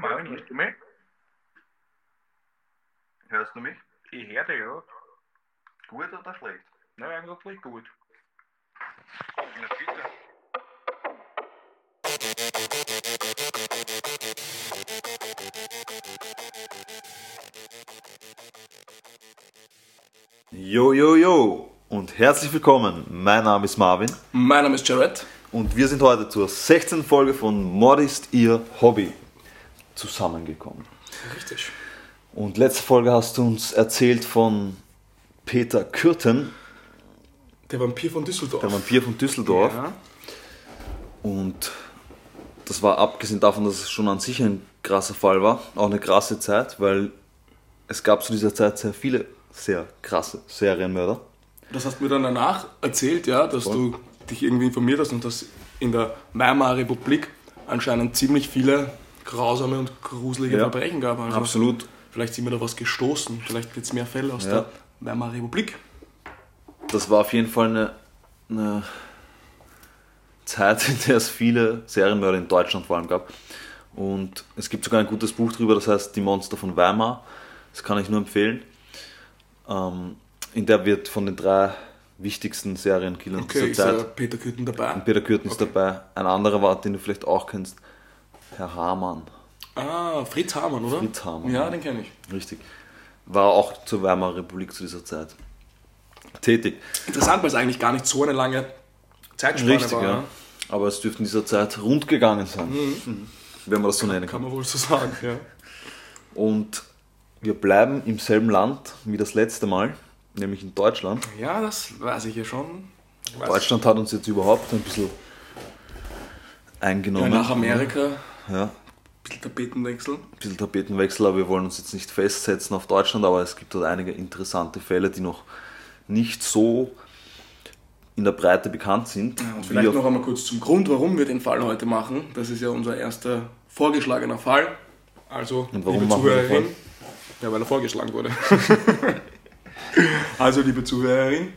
Hallo Marvin, hörst du mich? Hörst du mich? Ich höre dich, ja. Gut oder schlecht? Na, eigentlich gut. Na bitte. Yo, yo, yo und herzlich willkommen. Mein Name ist Marvin Mein Name ist Jared. und wir sind heute zur 16. Folge von ist Ihr Hobby zusammengekommen. Richtig. Und letzte Folge hast du uns erzählt von Peter Kürten, Der Vampir von Düsseldorf. der Vampir von Düsseldorf. Ja. Und das war abgesehen davon, dass es schon an sich ein krasser Fall war, auch eine krasse Zeit, weil es gab zu dieser Zeit sehr viele sehr krasse Serienmörder. Das hast du mir dann danach erzählt, ja, dass Voll. du dich irgendwie informiert hast und dass in der Weimarer Republik anscheinend ziemlich viele grausame und gruselige Ja. Verbrechen gab. Also Absolut. Vielleicht sind wir da was gestoßen. Vielleicht gibt es mehr Fälle aus Ja. der Weimarer Republik. das war auf jeden Fall eine, eine Zeit, in der es viele Serienmörder in Deutschland vor allem gab. Und es gibt sogar ein gutes Buch drüber, das heißt Die Monster von Weimar. Das kann ich nur empfehlen. Ähm, in der wird von den drei wichtigsten Serienkillern Okay, ist dieser Zeit. Peter Kütten dabei. Und Peter Kürten ist Okay. dabei. Ein anderer war, den du vielleicht auch kennst, Herr Hamann. Ah, Fritz Hamann, oder? Fritz Hamann. Ja, den kenne ich. Richtig. War auch zur Weimarer Republik zu dieser Zeit tätig. Interessant, weil es eigentlich gar nicht so eine lange Zeitspanne Richtig, war. ja. ne? Aber es dürfte in dieser Zeit rund gegangen sein, wenn man das so nennen Kann kann. man wohl so sagen, ja. Und wir bleiben im selben Land wie das letzte Mal, nämlich in Deutschland. Ja, das weiß ich ja schon. Weiß- Deutschland hat uns jetzt überhaupt ein bisschen Ja, eingenommen. nach Amerika, Ja, ein bisschen Tapetenwechsel. ein bisschen Tapetenwechsel, aber wir wollen uns jetzt nicht festsetzen auf Deutschland, aber es gibt dort einige interessante Fälle, die noch nicht so in der Breite bekannt sind. Und wie vielleicht noch einmal kurz zum Grund, warum wir den Fall heute machen. Das ist ja unser erster vorgeschlagener Fall. Also, Und warum liebe machen wir den Zuhörerin, ja, weil er vorgeschlagen wurde. also, liebe Zuhörerin,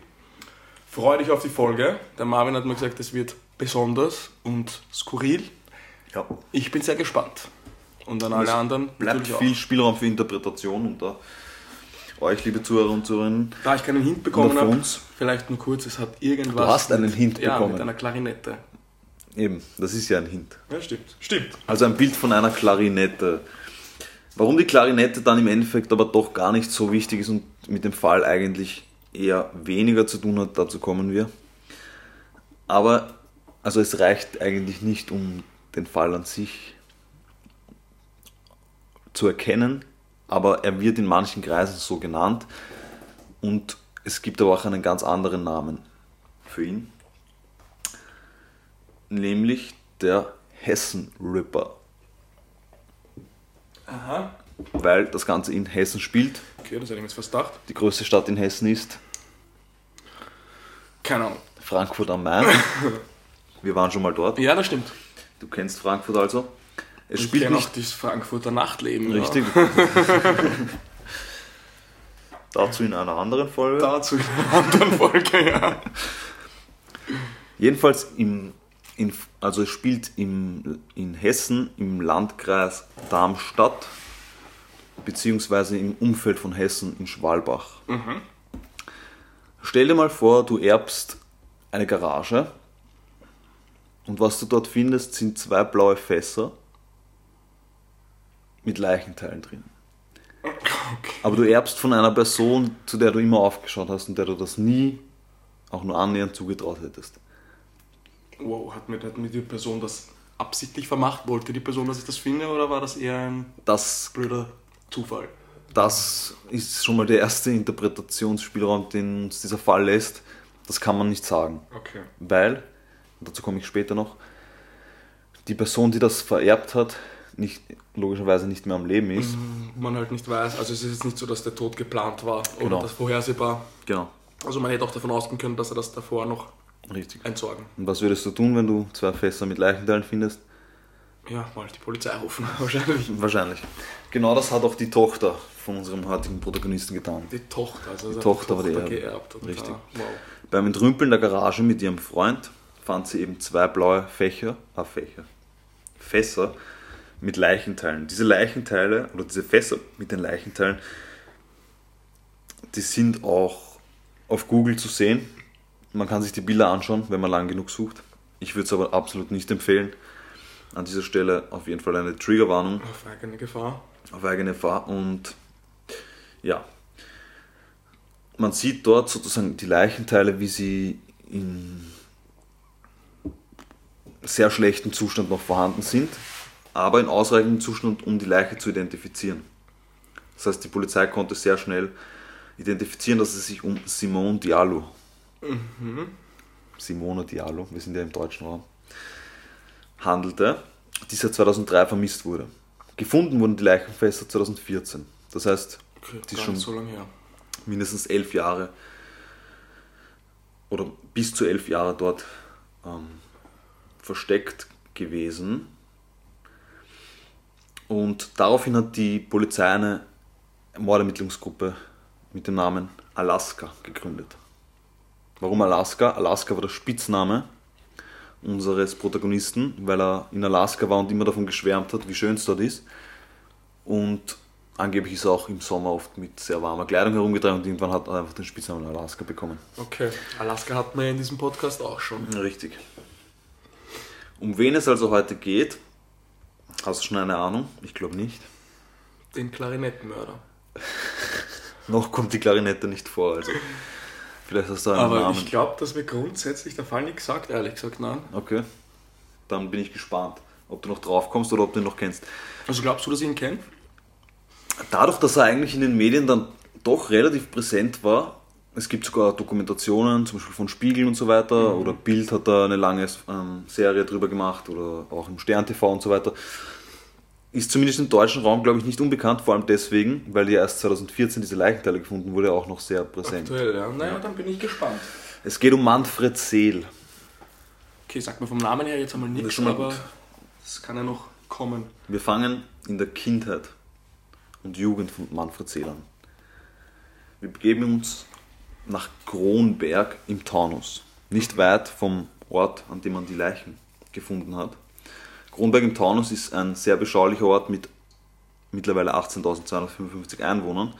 freue dich auf die Folge. Der Marvin hat mir gesagt, es wird besonders und skurril. Ja. Ich bin sehr gespannt. Und an alle anderen bleibt natürlich viel Spielraum für Interpretation unter euch, liebe Zuhörer und Zuhörerinnen. Da ich keinen Hint bekommen Und habe, vielleicht nur kurz, es hat irgendwas. Du hast einen mit- Hint ja, bekommen. mit einer Klarinette. Eben, das ist ja ein Hint. Ja, stimmt. Stimmt. Also ein Bild von einer Klarinette. Warum die Klarinette dann im Endeffekt aber doch gar nicht so wichtig ist und mit dem Fall eigentlich eher weniger zu tun hat, dazu kommen wir. Aber also es reicht eigentlich nicht, um den Fall an sich zu erkennen, aber er wird in manchen Kreisen so genannt und es gibt aber auch einen ganz anderen Namen für ihn, nämlich der Hessen-Ripper Aha. weil das Ganze in Hessen spielt. Okay, das hätte ich mir jetzt fast gedacht. Die größte Stadt in Hessen ist Keine Ahnung. Frankfurt am Main. Wir waren schon mal dort. Ja, das stimmt. Du kennst Frankfurt also. Es Ich spielt nicht das Frankfurter Nachtleben. richtig. Dazu in einer anderen Folge. Ja. Dazu in einer anderen Folge, ja. Jedenfalls im, in, also es spielt im, in Hessen im Landkreis Darmstadt beziehungsweise im Umfeld von Hessen in Schwalbach. Stell dir mal vor, du erbst eine Garage und was du dort findest, sind zwei blaue Fässer mit Leichenteilen drin. Aber du erbst von einer Person, zu der du immer aufgeschaut hast und der du das nie auch nur annähernd zugetraut hättest. Wow, hat mir, hat mir die Person das absichtlich vermacht? Wollte die Person, dass ich das finde, oder war das eher ein Das, blöder Zufall? das ist schon mal der erste Interpretationsspielraum, den uns dieser Fall lässt. Das kann man nicht sagen. Okay. Weil, dazu komme ich später noch, die Person, die das vererbt hat, nicht, logischerweise nicht mehr am Leben ist. Man halt nicht weiß, also es ist jetzt nicht so, dass der Tod geplant war oder Genau. das vorhersehbar. Genau, Also man hätte auch davon ausgehen können, dass er das davor noch richtig. entsorgen. Und was würdest du tun, wenn du zwei Fässer mit Leichenteilen findest? Ja, mal die Polizei rufen, wahrscheinlich. Wahrscheinlich. Genau das hat auch die Tochter von unserem heutigen Protagonisten getan. Die Tochter, also Die hat Tochter war die Erbin. geerbt. Richtig. Wow. Beim Entrümpeln der Garage mit ihrem Freund fand sie eben zwei blaue Fächer, ah, Fächer, Fässer mit Leichenteilen. Diese Leichenteile oder diese Fässer mit den Leichenteilen, die sind auch auf Google zu sehen. Man kann sich die Bilder anschauen, wenn man lang genug sucht. Ich würde es aber absolut nicht empfehlen. An dieser Stelle auf jeden Fall eine Triggerwarnung Auf eigene Gefahr. auf eigene Fahr und ja, man sieht dort sozusagen die Leichenteile, wie sie in sehr schlechtem Zustand noch vorhanden sind, aber in ausreichendem Zustand, um die Leiche zu identifizieren. Das heißt, die Polizei konnte sehr schnell identifizieren, dass es sich um Simone Diallo, Simone Diallo, wir sind ja im deutschen Raum, handelte, die seit 2003 vermisst wurde. Gefunden wurden die Leichenfässer 2014. Das heißt, Okay, die schon so mindestens elf Jahre oder bis zu elf Jahre dort ähm, versteckt gewesen. Und daraufhin hat die Polizei eine Mordermittlungsgruppe mit dem Namen Alaska gegründet. Warum Alaska? Alaska war der Spitzname unseres Protagonisten, weil er in Alaska war und immer davon geschwärmt hat, wie schön es dort ist. Und angeblich ist er auch im Sommer oft mit sehr warmer Kleidung herumgetragen und irgendwann hat er einfach den Spitznamen Alaska bekommen. Okay, Alaska hatten wir ja in diesem Podcast auch schon. Richtig. Um wen es also heute geht, hast du schon eine Ahnung? Ich glaube nicht. Den Klarinettenmörder. Noch kommt die Klarinette nicht vor, also vielleicht hast du einen Aber Namen. ich glaube, dass wir grundsätzlich der Fall nicht gesagt, ehrlich gesagt, nein. Okay, dann bin ich gespannt, ob du noch drauf kommst oder ob du ihn noch kennst. Also glaubst du, dass ich ihn kenne? Dadurch, dass er eigentlich in den Medien dann doch relativ präsent war, es gibt sogar Dokumentationen, zum Beispiel von Spiegel und so weiter, oder Bild hat da eine lange ähm, Serie drüber gemacht, oder auch im Stern TV und so weiter, ist zumindest im deutschen Raum, glaube ich, nicht unbekannt, vor allem deswegen, weil ja erst 2014 diese Leichenteile gefunden wurde, auch noch sehr präsent. Aktuell, ja. Naja, dann bin ich gespannt. Es geht um Manfred Seel. Okay, sag mir vom Namen her jetzt einmal Das nichts, aber gut. es kann ja noch kommen. Wir fangen in der Kindheit und Jugend von Manfred Seel an. Wir begeben uns nach Kronberg im Taunus, nicht weit vom Ort, an dem man die Leichen gefunden hat. Kronberg im Taunus ist ein sehr beschaulicher Ort mit mittlerweile 18.255 Einwohnern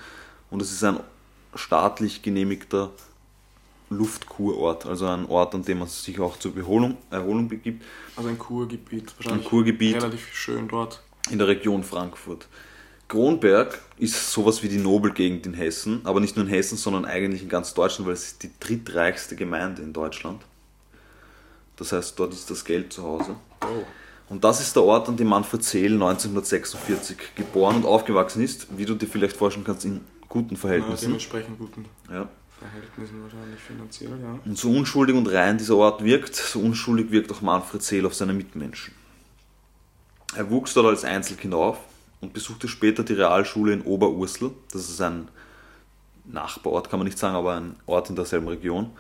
und es ist ein staatlich genehmigter Luftkurort, also ein Ort, an dem man sich auch zur Beholung, Erholung begibt, Also ein Kurgebiet. Wahrscheinlich Kurgebiet. Relativ schön dort. in der Region Frankfurt. Kronberg ist sowas wie die Nobelgegend in Hessen, aber nicht nur in Hessen, sondern eigentlich in ganz Deutschland, weil es ist die drittreichste Gemeinde in Deutschland. Das heißt, dort ist das Geld zu Hause. Oh. Und das ist der Ort, an dem Manfred Seel 1946 geboren und aufgewachsen ist, wie du dir vielleicht vorstellen kannst, in guten Ja, Verhältnissen. dementsprechend guten Ja. Verhältnissen wahrscheinlich finanziell, ja. Und so unschuldig und rein dieser Ort wirkt, so unschuldig wirkt auch Manfred Seel auf seine Mitmenschen. Er wuchs dort als Einzelkind auf und besuchte später die Realschule in Oberursel. Das ist ein Nachbarort, kann man nicht sagen, aber ein Ort in derselben Region.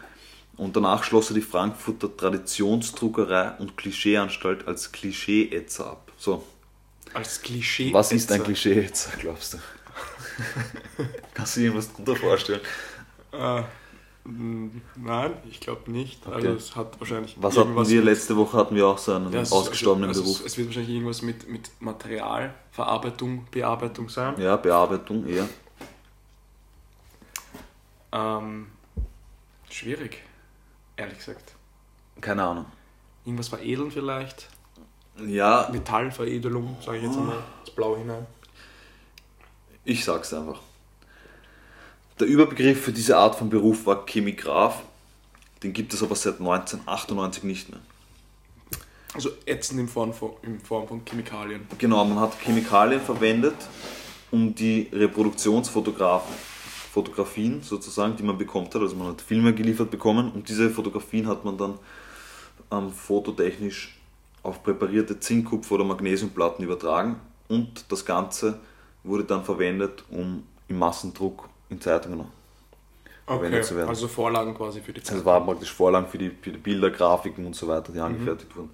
Und danach schloss er die Frankfurter Traditionsdruckerei und Klischeeanstalt als Klischee-Etzer ab. So, Als Klischee. was ist ein Klischee-Etzer, glaubst du? Kannst du dir irgendwas darunter vorstellen? M, nein, ich glaube nicht. Okay. Also es hat wahrscheinlich Was hatten wir letzte Woche? Hatten wir auch so einen Ja, ausgestorbenen also, Beruf. Es, es wird wahrscheinlich irgendwas mit, mit Materialverarbeitung, Bearbeitung sein. Ja, Bearbeitung eher. Ähm, schwierig, ehrlich gesagt. Keine Ahnung. Irgendwas veredeln vielleicht. Ja, Metallveredelung, sage ich jetzt einmal, ins Blau hinein. ich sag's einfach. Der Überbegriff für diese Art von Beruf war Chemigraph. Den gibt es aber seit 1998 nicht mehr. Also ätzend in Form von, in Form von Chemikalien. Genau, man hat Chemikalien verwendet, um die Reproduktionsfotografen, Fotografien sozusagen, die man bekommt hat, also man hat Filme geliefert bekommen und diese Fotografien hat man dann ähm, fototechnisch auf präparierte Zinkkupfer- oder Magnesiumplatten übertragen und das Ganze wurde dann verwendet, um im Massendruck in Zeitungen verwendet zu werden. also Vorlagen quasi für die Zeit. Das war praktisch Vorlagen für die, für die Bilder, Grafiken und so weiter, die angefertigt wurden.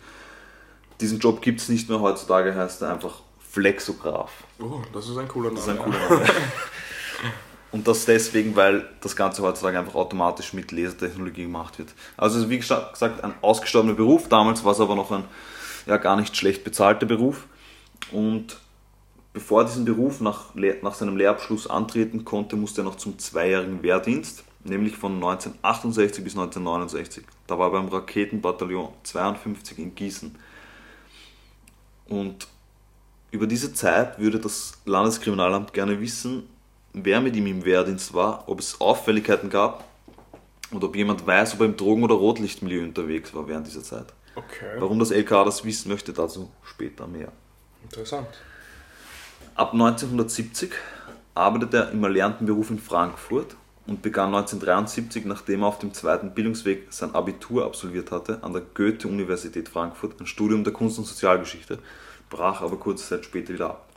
Diesen Job gibt es nicht mehr heutzutage, heißt er einfach Flexograph. oh, das ist ein cooler Name. Das ist ein cooler Name. Und das deswegen, weil das Ganze heutzutage einfach automatisch mit Lasertechnologie gemacht wird. Also wie gesagt, ein ausgestorbener Beruf. Damals war es aber noch ein ja, gar nicht schlecht bezahlter Beruf. Und bevor er diesen Beruf nach, nach seinem Lehrabschluss antreten konnte, musste er noch zum zweijährigen Wehrdienst, nämlich von 1968 bis 1969. Da war er beim Raketenbataillon 52 in Gießen. Und über diese Zeit würde das Landeskriminalamt gerne wissen, wer mit ihm im Wehrdienst war, ob es Auffälligkeiten gab und ob jemand weiß, ob er im Drogen- oder Rotlichtmilieu unterwegs war während dieser Zeit. Okay. Warum das LKA das wissen möchte, dazu später mehr. Interessant. Ab 1970 arbeitete er im erlernten Beruf in Frankfurt und begann 1973, nachdem er auf dem zweiten Bildungsweg sein Abitur absolviert hatte, an der Goethe-Universität Frankfurt ein Studium der Kunst- und Sozialgeschichte, brach aber kurze Zeit später wieder ab.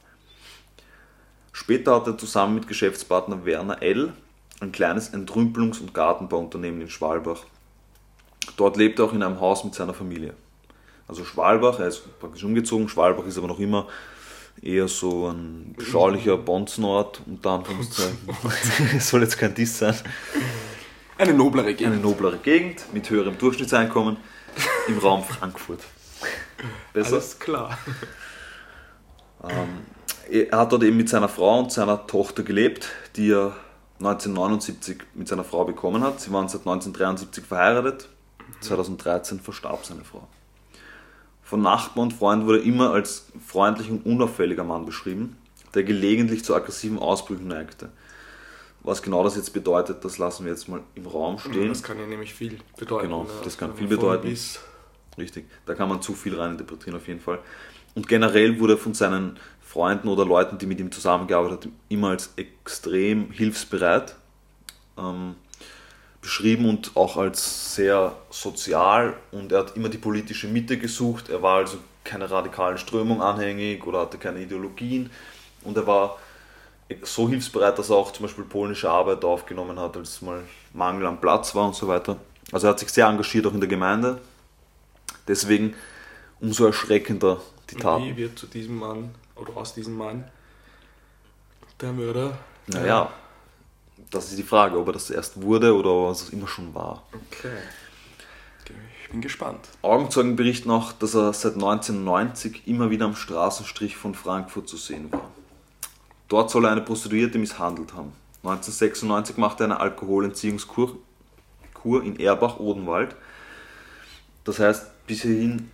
Später hat er zusammen mit Geschäftspartner Werner L. ein kleines Entrümpelungs- und Gartenbauunternehmen in Schwalbach. Dort lebt er auch in einem Haus mit seiner Familie. Also Schwalbach, er ist praktisch umgezogen, Schwalbach ist aber noch immer eher so ein beschaulicher Bonzenort, unter Anführungszeichen. Es soll jetzt kein Diss sein. Eine noblere Eine Gegend. noblere Gegend mit höherem Durchschnittseinkommen im Raum Frankfurt. Besser? Alles klar. Er hat dort eben mit seiner Frau und seiner Tochter gelebt, die er 1979 mit seiner Frau bekommen hat. Sie waren seit 1973 verheiratet. 2013 verstarb seine Frau. Von Nachbarn und Freunden wurde er immer als freundlich und unauffälliger Mann beschrieben, der gelegentlich zu aggressiven Ausbrüchen neigte. Was genau das jetzt bedeutet, das lassen wir jetzt mal im Raum stehen. Das kann ja nämlich viel bedeuten. Genau, ne? das kann viel bedeuten. Bis Richtig, da kann man zu viel reininterpretieren auf jeden Fall. Und generell wurde er von seinen Freunden oder Leuten, die mit ihm zusammengearbeitet haben, immer als extrem hilfsbereit ähm, beschrieben und auch als sehr sozial und er hat immer die politische Mitte gesucht. Er war also keiner radikalen Strömung anhängig oder hatte keine Ideologien und er war so hilfsbereit, dass er auch zum Beispiel polnische Arbeit aufgenommen hat, als es mal Mangel an Platz war und so weiter. Also er hat sich sehr engagiert auch in der Gemeinde. Deswegen umso erschreckender die Wie Taten. wird zu diesem Mann oder aus diesem Mann der Mörder? Naja, das ist die Frage, ob er das erst wurde oder was es immer schon war. Okay. Ich bin gespannt. Augenzeugen berichten auch, dass er seit 1990 immer wieder am Straßenstrich von Frankfurt zu sehen war. Dort soll er eine Prostituierte misshandelt haben. 1996 machte er eine Alkoholentziehungskur Kur in Erbach-Odenwald. Das heißt, bis hierhin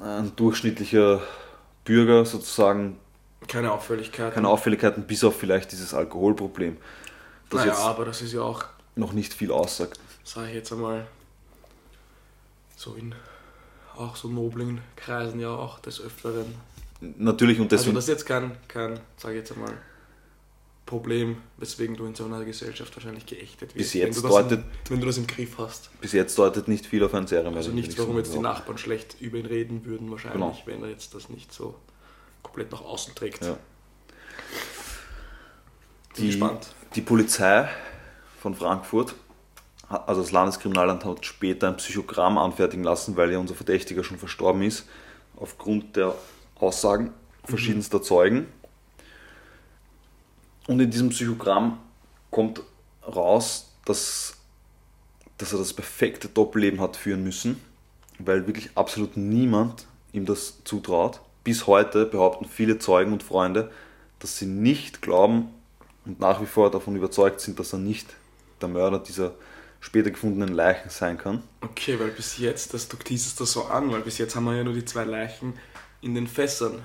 ein durchschnittlicher Bürger sozusagen Keine Auffälligkeit. keine Auffälligkeiten, bis auf vielleicht dieses Alkoholproblem, das naja, aber das ist ja auch, noch nicht viel aussagt. sage ich jetzt einmal, so in auch so noblen Kreisen ja auch des Öfteren. Natürlich und Also deswegen das ist jetzt kein, kein sage ich jetzt einmal, Problem, weswegen du in so einer Gesellschaft wahrscheinlich geächtet wirst. Bis jetzt wenn deutet- im, wenn du das im Griff hast. bis jetzt deutet nicht viel auf ein Serienmörder. Also nichts, ich warum jetzt die Nachbarn schlecht über ihn reden würden, wahrscheinlich, Genau. wenn er jetzt das nicht so komplett nach außen trägt. Ja. Die, gespannt. die Polizei von Frankfurt, also das Landeskriminalamt, hat später ein Psychogramm anfertigen lassen, weil ja unser Verdächtiger schon verstorben ist, aufgrund der Aussagen verschiedenster Zeugen. Und in diesem Psychogramm kommt raus, dass, dass er das perfekte Doppelleben hat führen müssen, weil wirklich absolut niemand ihm das zutraut. Bis heute behaupten viele Zeugen und Freunde, dass sie nicht glauben und nach wie vor davon überzeugt sind, dass er nicht der Mörder dieser später gefundenen Leichen sein kann. Okay, weil bis jetzt, das, du teasest das so an, weil bis jetzt haben wir ja nur die zwei Leichen in den Fässern.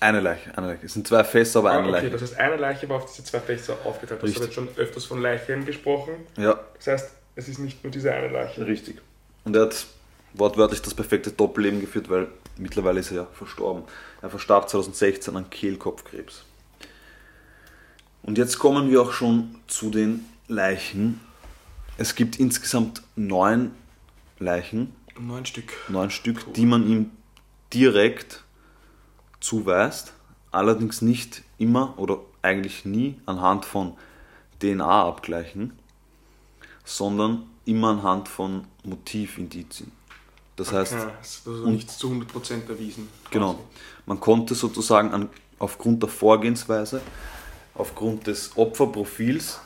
Eine Leiche, eine Leiche. Es sind zwei Fässer, aber eine Ah, okay, Leiche. das heißt, eine Leiche war auf diese zwei Fässer aufgeteilt. Du hast jetzt schon öfters von Leichen gesprochen. Ja, Das heißt, es ist nicht nur diese eine Leiche. richtig. Und er hat wortwörtlich das perfekte Doppelleben geführt, weil mittlerweile ist er ja verstorben. Er verstarb 2016 an Kehlkopfkrebs. Und jetzt kommen wir auch schon zu den Leichen. Es gibt insgesamt neun Leichen, Neun Stück. neun Stück, die man ihm direkt zuweist, allerdings nicht immer oder eigentlich nie anhand von DNA-Abgleichen, sondern immer anhand von Motivindizien. Das heißt, es ist also nichts zu 100% erwiesen. Genau. Man konnte sozusagen an, aufgrund der Vorgehensweise, aufgrund des Opferprofils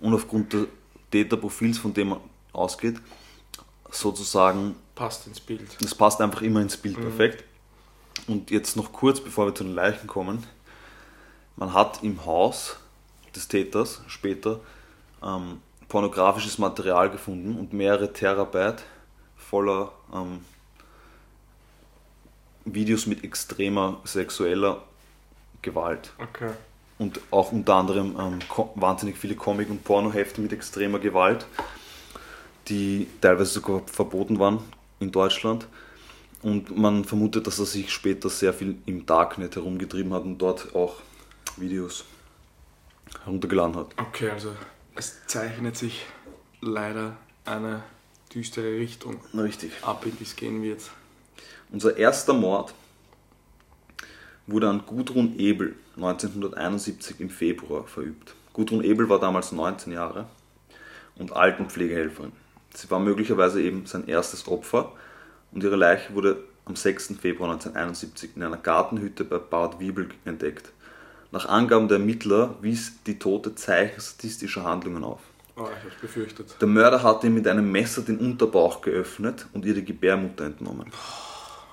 und aufgrund des Täterprofils, von dem man ausgeht, sozusagen, Passt ins Bild. das passt einfach immer ins Bild perfekt. Und jetzt noch kurz, bevor wir zu den Leichen kommen. Man hat im Haus des Täters später ähm, pornografisches Material gefunden und mehrere Terabyte voller ähm, Videos mit extremer sexueller Gewalt. Okay. Und auch unter anderem ähm, wahnsinnig viele Comic- und Pornohefte mit extremer Gewalt, die teilweise sogar verboten waren in Deutschland. Und man vermutet, dass er sich später sehr viel im Darknet herumgetrieben hat und dort auch Videos heruntergeladen hat. Okay, also es zeichnet sich leider eine düstere Richtung Richtig. ab, die es gehen wird. Unser erster Mord wurde an Gudrun Ebel 1971 im Februar verübt. Gudrun Ebel war damals 19 Jahre und Altenpflegehelferin. Sie war möglicherweise eben sein erstes Opfer und ihre Leiche wurde am 6. Februar 1971 in einer Gartenhütte bei Bad Wiebel entdeckt. Nach Angaben der Ermittler wies die Tote Zeichen sadistischer Handlungen auf. Oh, ich hab's befürchtet. Der Mörder hatte ihr mit einem Messer den Unterbauch geöffnet und ihr die Gebärmutter entnommen.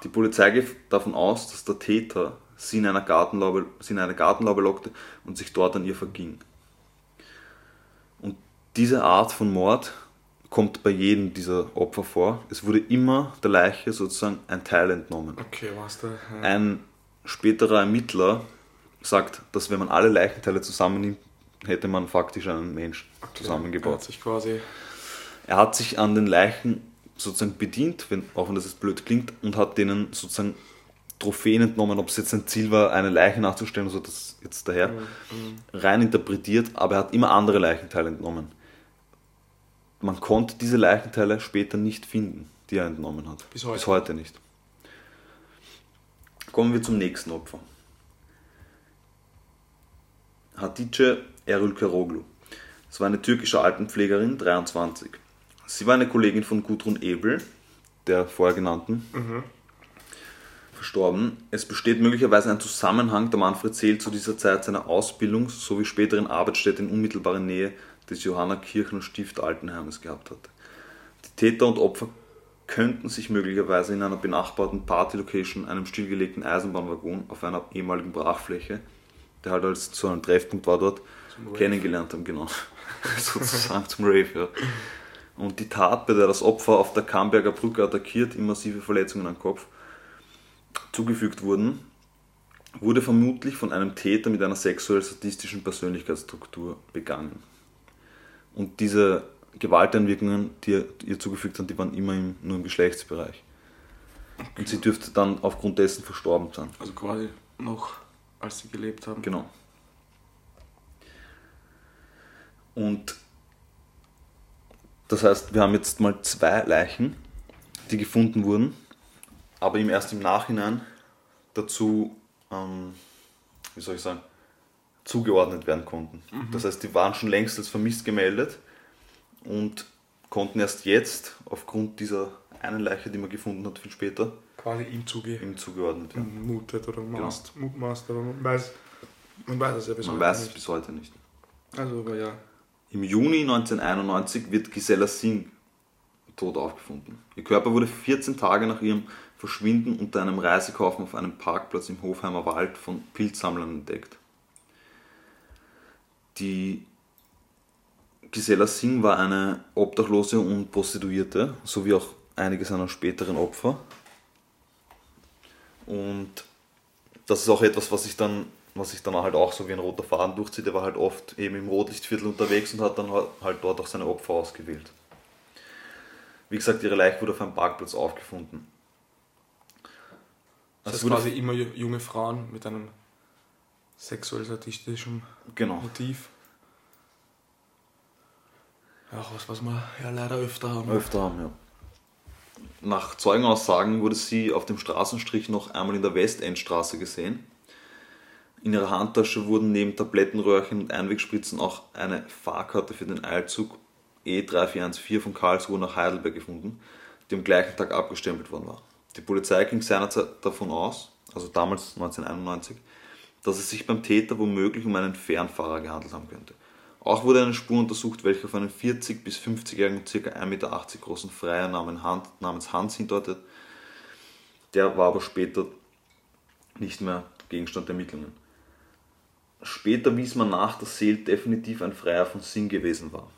Die Polizei geht davon aus, dass der Täter sie in, einer Gartenlaube, sie in eine Gartenlaube lockte und sich dort an ihr verging. Und diese Art von Mord kommt bei jedem dieser Opfer vor. Es wurde immer der Leiche sozusagen ein Teil entnommen. Okay, was da? Ja. Ein späterer Ermittler sagt, dass wenn man alle Leichenteile zusammennimmt, hätte man faktisch einen Menschen Er hat zusammengebaut. sich quasi. Er hat sich an den Leichen sozusagen bedient, wenn, auch wenn das jetzt blöd klingt, und hat denen sozusagen Trophäen entnommen, ob es jetzt ein Ziel war, eine Leiche nachzustellen, so das jetzt daher, rein interpretiert, aber er hat immer andere Leichenteile entnommen. Man konnte diese Leichenteile später nicht finden, die er entnommen hat. Bis heute. Bis heute nicht. Kommen wir zum nächsten Opfer. Hatice Erülkeroglu. Es war eine türkische Altenpflegerin, 23. Sie war eine Kollegin von Gudrun Ebel, der vorher genannten, verstorben. Es besteht möglicherweise ein Zusammenhang, da Manfred Seel zu dieser Zeit seine Ausbildungs- sowie späteren Arbeitsstätte in unmittelbarer Nähe des Johanna Kirchner Stift Altenheimes gehabt hat. Die Täter und Opfer könnten sich möglicherweise in einer benachbarten Party-Location, einem stillgelegten Eisenbahnwaggon auf einer ehemaligen Brachfläche, der halt als so ein Treffpunkt war dort. Kennengelernt haben, genau. Sozusagen zum Rave, ja. Und die Tat, bei der das Opfer auf der Kamberger Brücke attackiert, ihm massive Verletzungen am Kopf zugefügt wurden, wurde vermutlich von einem Täter mit einer sexuell-sadistischen Persönlichkeitsstruktur begangen. Und diese Gewalteinwirkungen, die ihr, ihr zugefügt haben, die waren immer im, nur im Geschlechtsbereich. Und sie dürfte dann aufgrund dessen verstorben sein. Also quasi noch, als sie gelebt haben. Genau. Und das heißt, wir haben jetzt mal zwei Leichen, die gefunden wurden, aber ihm erst im Nachhinein dazu, ähm, wie soll ich sagen, zugeordnet werden konnten. Das heißt, die waren schon längst als vermisst gemeldet und konnten erst jetzt, aufgrund dieser einen Leiche, die man gefunden hat, viel später, Quasi ihm zuge ihm zugeordnet werden. mutet oder mast, mutmaßt, aber man weiß, man weiß es ja bis Man heute weiß es nicht. bis heute nicht. Also, aber ja. Im Juni 1991 wird Gisela Singh tot aufgefunden. Ihr Körper wurde 14 Tage nach ihrem Verschwinden unter einem Reisekaufen auf einem Parkplatz im Hofheimer Wald von Pilzsammlern entdeckt. Die Gisela Singh war eine Obdachlose und Prostituierte, sowie auch einige seiner späteren Opfer. Und das ist auch etwas, was sich dann, was sich dann halt auch so wie ein roter Faden durchzieht. Er war halt oft eben im Rotlichtviertel unterwegs und hat dann halt dort auch seine Opfer ausgewählt. Wie gesagt, ihre Leiche wurde auf einem Parkplatz aufgefunden. Das heißt quasi immer ju- junge Frauen mit einem sexuell-sadistischen Genau. Motiv. Ja, was, was wir ja leider öfter haben. Öfter haben, ja. Nach Zeugenaussagen wurde sie auf dem Straßenstrich noch einmal in der Westendstraße gesehen. In ihrer Handtasche wurden neben Tablettenröhrchen und Einwegspritzen auch eine Fahrkarte für den Eilzug E3414 von Karlsruhe nach Heidelberg gefunden, die am gleichen Tag abgestempelt worden war. Die Polizei ging seinerzeit davon aus, also damals 1991, dass es sich beim Täter womöglich um einen Fernfahrer gehandelt haben könnte. Auch wurde eine Spur untersucht, welche auf einen 40- bis 50-jährigen, ca. 1,80 Meter großen Freier namens Hans, hindeutet. Der war aber später nicht mehr Gegenstand der Ermittlungen. Später wies man nach, dass Seel definitiv ein Freier von Sinn gewesen war.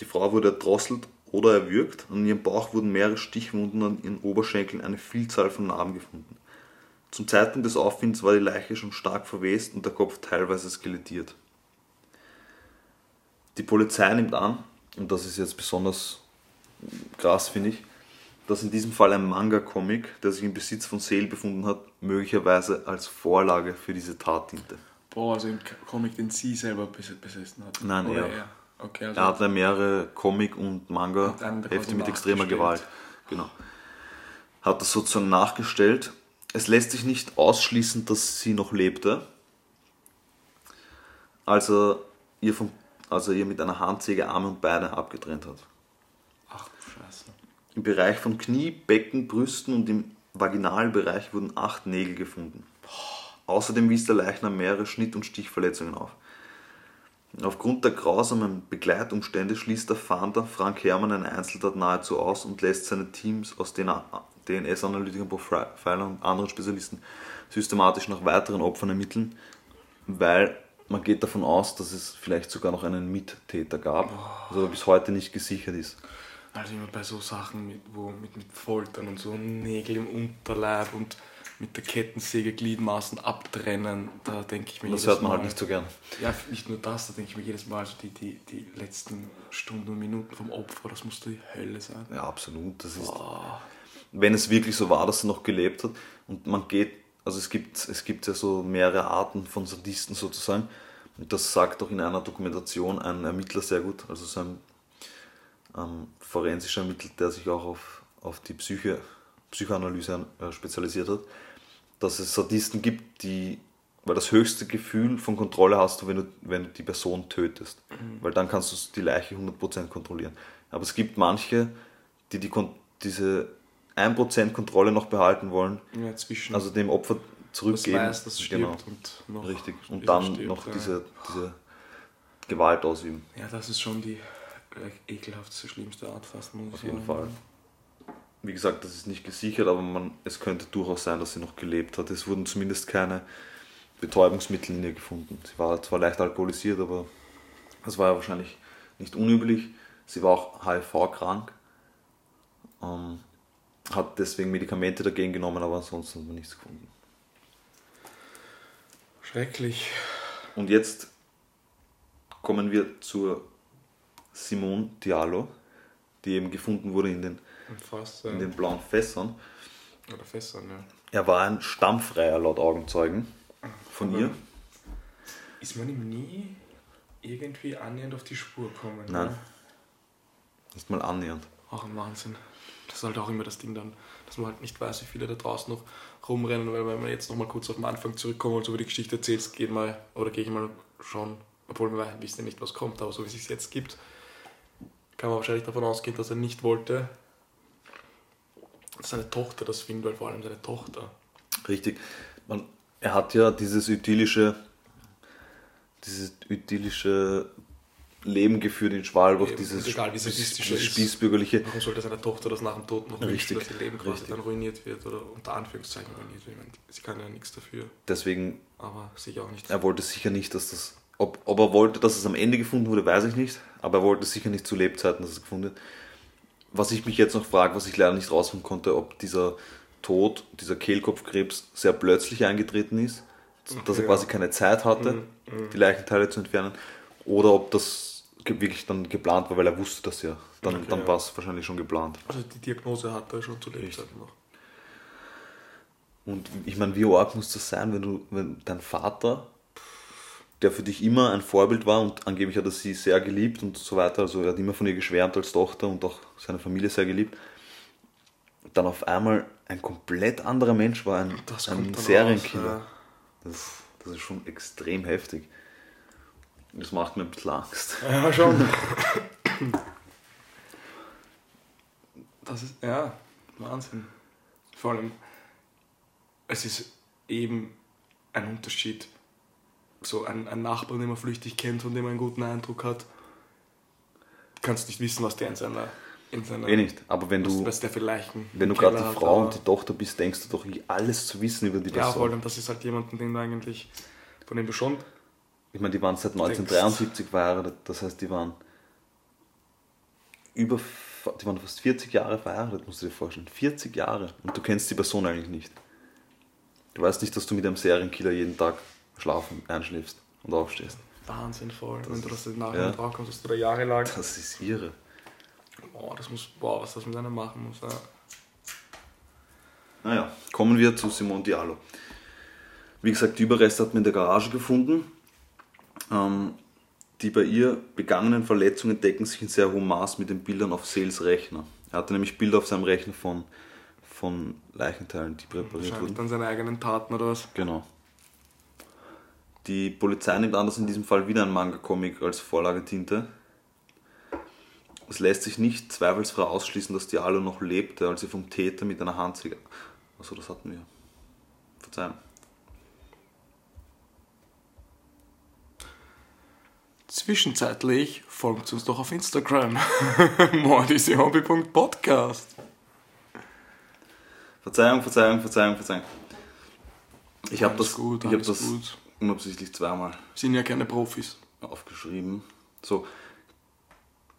Die Frau wurde erdrosselt oder erwürgt, an ihrem Bauch wurden mehrere Stichwunden, an ihren Oberschenkeln eine Vielzahl von Narben gefunden. Zum Zeitpunkt des Auffindens war die Leiche schon stark verwest und der Kopf teilweise skelettiert. Die Polizei nimmt an, und das ist jetzt besonders krass, finde ich, dass in diesem Fall ein Manga-Comic, der sich im Besitz von Sale befunden hat, möglicherweise als Vorlage für diese Tat diente. Boah, also im Comic, den sie selber bes- besessen hat. Nein, Oder er. Okay, also Er hatte mehrere Comic- und Manga-Hefte mit extremer. Gewalt. Genau. Hat das sozusagen nachgestellt. Es lässt sich nicht ausschließen, dass sie noch lebte. Als er ihr, vom, als er ihr mit einer Handsäge Arme und Beine abgetrennt hat. ach du Scheiße. Im Bereich von Knie, Becken, Brüsten und im Vaginalbereich wurden acht Nägel gefunden. Außerdem wies der Leichnam mehrere Schnitt- und Stichverletzungen auf. Aufgrund der grausamen Begleitumstände schließt der Fahnder Frank Herrmann eine Einzeltat nahezu aus und lässt seine Teams aus DNS-Analytikern, Profilern und anderen Spezialisten systematisch nach weiteren Opfern ermitteln, weil man geht davon aus, dass es vielleicht sogar noch einen Mittäter gab, was aber bis heute nicht gesichert ist. Also immer bei so Sachen, mit, wo mit, mit Foltern und so Nägel im Unterleib und mit der Kettensäge Gliedmaßen abtrennen, da denke ich mir Das jedes hört man halt nicht so gern. Ja, nicht nur das, da denke ich mir jedes Mal, so die, die, die letzten Stunden und Minuten vom Opfer, das muss die Hölle sein. Ja, absolut. Das ist, wenn es wirklich so war, dass er noch gelebt hat und man geht, also es gibt, es gibt ja so mehrere Arten von Sadisten sozusagen und das sagt auch in einer Dokumentation ein Ermittler sehr gut, also so ein ähm, forensischer Ermittler, der sich auch auf, auf die Psyche, Psychoanalyse äh, spezialisiert hat, dass es Sadisten gibt, die, weil das höchste Gefühl von Kontrolle hast du, wenn du, wenn du die Person tötest, weil dann kannst du die Leiche 100% kontrollieren. Aber es gibt manche, die, die diese 1% Kontrolle noch behalten wollen, Ja, zwischen also dem Opfer das zurückgeben. weiß, das stirbt Genau, und richtig. Und dann stirbt, noch diese, diese Gewalt ausüben. Ja, das ist schon die äh, ekelhafteste, schlimmste Art fast, Auf jeden. Fall. Wie gesagt, das ist nicht gesichert, aber man, es könnte durchaus sein, dass sie noch gelebt hat. Es wurden zumindest keine Betäubungsmittel in ihr gefunden. Sie war zwar leicht alkoholisiert, aber das war ja wahrscheinlich nicht unüblich. Sie war auch HIV-krank, ähm, hat deswegen Medikamente dagegen genommen, aber ansonsten hat man nichts gefunden. Schrecklich. Und jetzt kommen wir zur Simone Diallo, die eben gefunden wurde in den, fast, ja. in den blauen Fässern. Oder Fässern, ja. Er war ein Stammfreier laut Augenzeugen von ihr. Ist man ihm nie irgendwie annähernd auf die Spur kommen? Nein. ne? Nicht mal annähernd. Auch ein Wahnsinn. Das ist halt auch immer das Ding dann, dass man halt nicht weiß, wie viele da draußen noch rumrennen, weil wenn wir jetzt nochmal kurz auf den Anfang zurückkommen und so über die Geschichte erzählst, geht mal, oder gehe ich mal schon, obwohl wir wissen ja nicht, was kommt, aber so wie es sich jetzt gibt, kann man wahrscheinlich davon ausgehen, dass er nicht wollte, seine Tochter das findet, weil vor allem seine Tochter. Richtig. Man, er hat ja dieses idyllische, dieses idyllische Leben geführt in Schwalbach, dieses, egal wie dieses, sadistisch dieses er spießbürgerliche. Warum sollte seine Tochter das nach dem Tod noch Richtig, wünschen, dass ihr Leben quasi dann ruiniert wird oder unter Anführungszeichen ruiniert wird? Meine, sie kann ja nichts dafür, Deswegen, aber sicher auch nicht. er wollte sicher nicht, dass das. Ob, ob er wollte, dass es am Ende gefunden wurde, weiß ich nicht. Aber er wollte sicher nicht zu Lebzeiten, dass es gefunden wird. Was ich mich jetzt noch frage, was ich leider nicht rausfinden konnte, ob dieser Tod, dieser Kehlkopfkrebs sehr plötzlich eingetreten ist, dass er Ja. quasi keine Zeit hatte, Mhm, die Leichenteile zu entfernen, oder ob das wirklich dann geplant war, weil er wusste das ja. Dann, Okay, dann ja. war es wahrscheinlich schon geplant. Also die Diagnose hat er schon zu Lebzeiten noch. Und ich meine, wie arg muss das sein, wenn du, wenn dein Vater, der für dich immer ein Vorbild war und angeblich hat er sie sehr geliebt und so weiter, also er hat immer von ihr geschwärmt als Tochter und auch seine Familie sehr geliebt, dann auf einmal ein komplett anderer Mensch war, ein, ein Serienkiller. raus, Das, das ist schon extrem heftig. Das macht mir ein bisschen Angst. ja. ja, schon. Das ist, ja, Wahnsinn. Vor allem, es ist eben ein Unterschied. So ein, ein Nachbar, den man flüchtig kennt, von dem man einen guten Eindruck hat, du kannst nicht wissen, was der in seiner in seiner. Eh nicht. Aber wenn du, was der Leichen. wenn du gerade die Frau und die Tochter bist, denkst du doch alles zu wissen über die Ja, voll, Person. und das ist halt jemand, den du eigentlich. von dem du schon. Ich meine, die waren seit 1973 verheiratet, das heißt, die waren über, die waren fast 40 Jahre verheiratet, musst du dir vorstellen. 40 Jahre. Und du kennst die Person eigentlich nicht. Du weißt nicht, dass du mit einem Serienkiller jeden Tag schlafen, einschläfst und aufstehst. Wahnsinnig voll. Wenn du das ist- nachher ja. drauf kommst, dass du da jahrelang. Das ist irre. Boah, das muss. Boah, was das mit einem machen muss. Ja. Naja, kommen wir zu Simone Diallo. Wie gesagt, die Überreste hat man in der Garage gefunden. Ähm, die bei ihr begangenen Verletzungen decken sich in sehr hohem Maß mit den Bildern auf Sales Rechner. Er hatte nämlich Bilder auf seinem Rechner von, von Leichenteilen, die präpariert wurden. dann seine eigenen Taten oder was. Genau. Die Polizei nimmt an, dass in diesem Fall wieder ein Manga-Comic als Vorlagetinte. Es lässt sich nicht zweifelsfrei ausschließen, dass Diallo noch lebte, als sie vom Täter mit einer Handsäge. Achso, das hatten wir. Verzeihung. Zwischenzeitlich folgt uns doch auf Instagram. mordisehobby.podcast. Verzeihung, Verzeihung, Verzeihung, Verzeihung. Ich habe das, gut, ich hab das gut. Unabsichtlich zweimal Sind ja keine Profis. aufgeschrieben. So,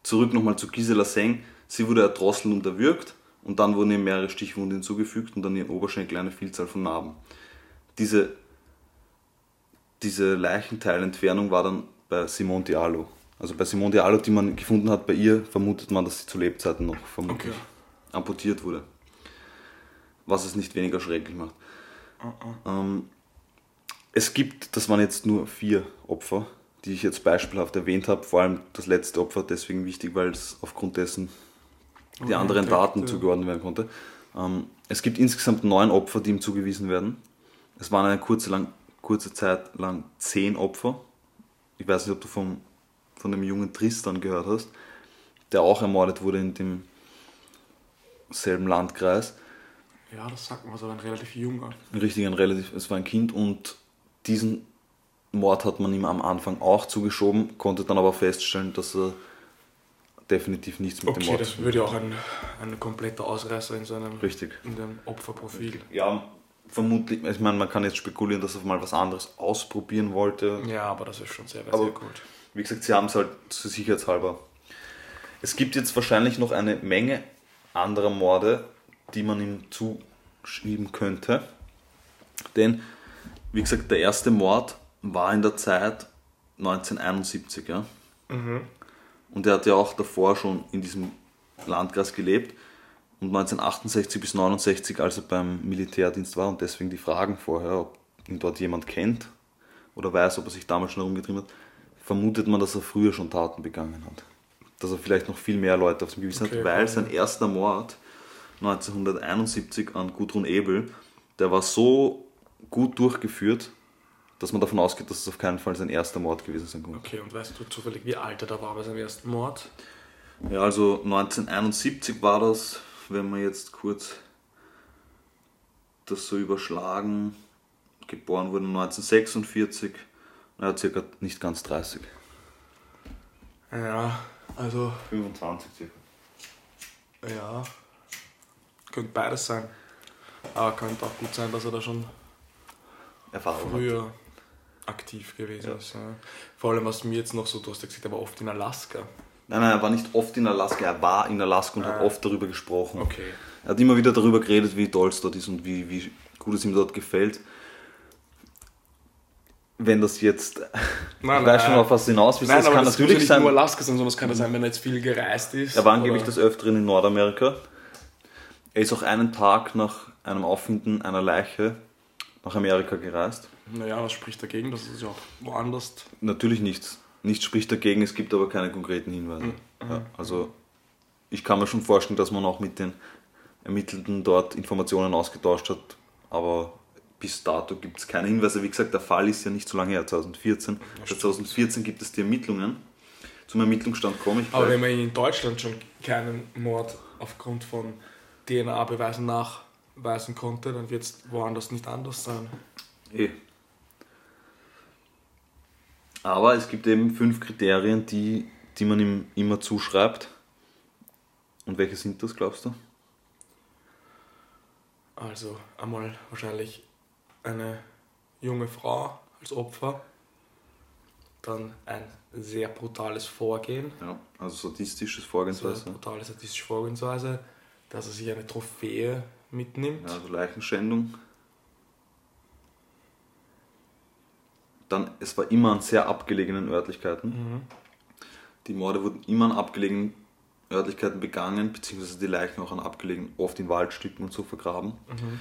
zurück nochmal zu Gisela Seng. Sie wurde erdrosselt und erwürgt und dann wurden ihr mehrere Stichwunden hinzugefügt und an ihren Oberschenkel eine Vielzahl von Narben. Diese, diese Leichenteilentfernung war dann bei Simone Diallo. Also bei Simone Diallo, die man gefunden hat, bei ihr vermutet man, dass sie zu Lebzeiten noch vermutlich Okay. amputiert wurde. Was es nicht weniger schrecklich macht. Ähm, es gibt, das waren jetzt nur vier Opfer, die ich jetzt beispielhaft erwähnt habe. Vor allem das letzte Opfer deswegen wichtig, weil es aufgrund dessen die anderen direkt, Daten ja. zugeordnet werden konnte. Ähm, es gibt insgesamt neun Opfer, die ihm zugewiesen werden. Es waren eine kurze, lang, kurze Zeit lang zehn Opfer. Ich weiß nicht, ob du vom, von dem jungen Tristan gehört hast, der auch ermordet wurde in dem selben Landkreis. Ja, das sagt man, so ein relativ junger. Richtig, ein relativ, es war ein Kind und diesen Mord hat man ihm am Anfang auch zugeschoben, konnte dann aber feststellen, dass er definitiv nichts mit dem Okay, Mord das würde ja auch ein, ein kompletter Ausreißer in seinem Richtig. in dem Opferprofil. Ja, vermutlich, ich meine, man kann jetzt spekulieren, dass er mal was anderes ausprobieren wollte. Ja, aber das ist schon sehr, sehr Aber- gut. Wie gesagt, sie haben es halt zur Sicherheitshalber. Es gibt jetzt wahrscheinlich noch eine Menge anderer Morde, die man ihm zuschieben könnte. Denn, wie gesagt, der erste Mord war in der Zeit 1971. Ja? Und er hat ja auch davor schon in diesem Landkreis gelebt. Und 1968 bis 69, als er beim Militärdienst war, und deswegen die Fragen vorher, ob ihn dort jemand kennt oder weiß, ob er sich damals schon herumgetrieben hat, vermutet man, dass er früher schon Taten begangen hat. Dass er vielleicht noch viel mehr Leute auf dem Gewissen Okay, hat, weil sein erster Mord 1971 an Gudrun Ebel, der war so gut durchgeführt, dass man davon ausgeht, dass es auf keinen Fall sein erster Mord gewesen sein konnte. Okay, und weißt du zufällig, wie alt er da war bei seinem ersten Mord? Ja, also 1971 war das, wenn wir jetzt kurz das so überschlagen, geboren wurde 1946, naja, circa nicht ganz 30. Ja, also, 25 circa. ja. Könnte beides sein. Aber könnte auch gut sein, dass er da schon Erfahrung. hat. früher aktiv gewesen Ja. ist. Ja. Vor allem, was mir jetzt noch so, du hast ja gesagt, er war oft in Alaska. Nein, nein, er war nicht oft in Alaska, er war in Alaska und hat Ah. oft darüber gesprochen. Okay. Er hat immer wieder darüber geredet, wie toll es dort ist und wie, wie gut es ihm dort gefällt. Wenn das jetzt. Nein, ich weiß schon, auf was hinaus willst. Nein, es aber kann das natürlich muss ja nicht sein. nur Alaska sein, sondern es kann ja sein, wenn er jetzt viel gereist ist. Er war angeblich des Öfteren in Nordamerika. Er ist auch einen Tag nach einem Auffinden einer Leiche nach Amerika gereist. Naja, was spricht dagegen? Das ist ja auch woanders. Natürlich nichts. Nichts spricht dagegen, es gibt aber keine konkreten Hinweise. Ja, also ich kann mir schon vorstellen, dass man auch mit den Ermittelten dort Informationen ausgetauscht hat, aber bis dato gibt es keine Hinweise. Wie gesagt, der Fall ist ja nicht so lange her, 2014. Seit 2014 gibt es die Ermittlungen. Zum Ermittlungsstand komme ich Aber wenn man in Deutschland schon keinen Mord aufgrund von DNA-Beweisen nachweisen konnte, dann wird es woanders nicht anders sein. Eh. Aber es gibt eben fünf Kriterien, die, die man ihm immer zuschreibt. Und welche sind das, glaubst du? Also einmal wahrscheinlich eine junge Frau als Opfer, dann ein sehr brutales Vorgehen, Ja, also sadistisches also Vorgehensweise. eine brutale statistische Vorgehensweise, dass er sich eine Trophäe mitnimmt. Ja, also Leichenschändung. Dann, es war immer an sehr abgelegenen Örtlichkeiten. Mhm. Die Morde wurden immer an abgelegenen Örtlichkeiten begangen, beziehungsweise die Leichen auch an abgelegenen, oft in Waldstücken und so vergraben. Mhm.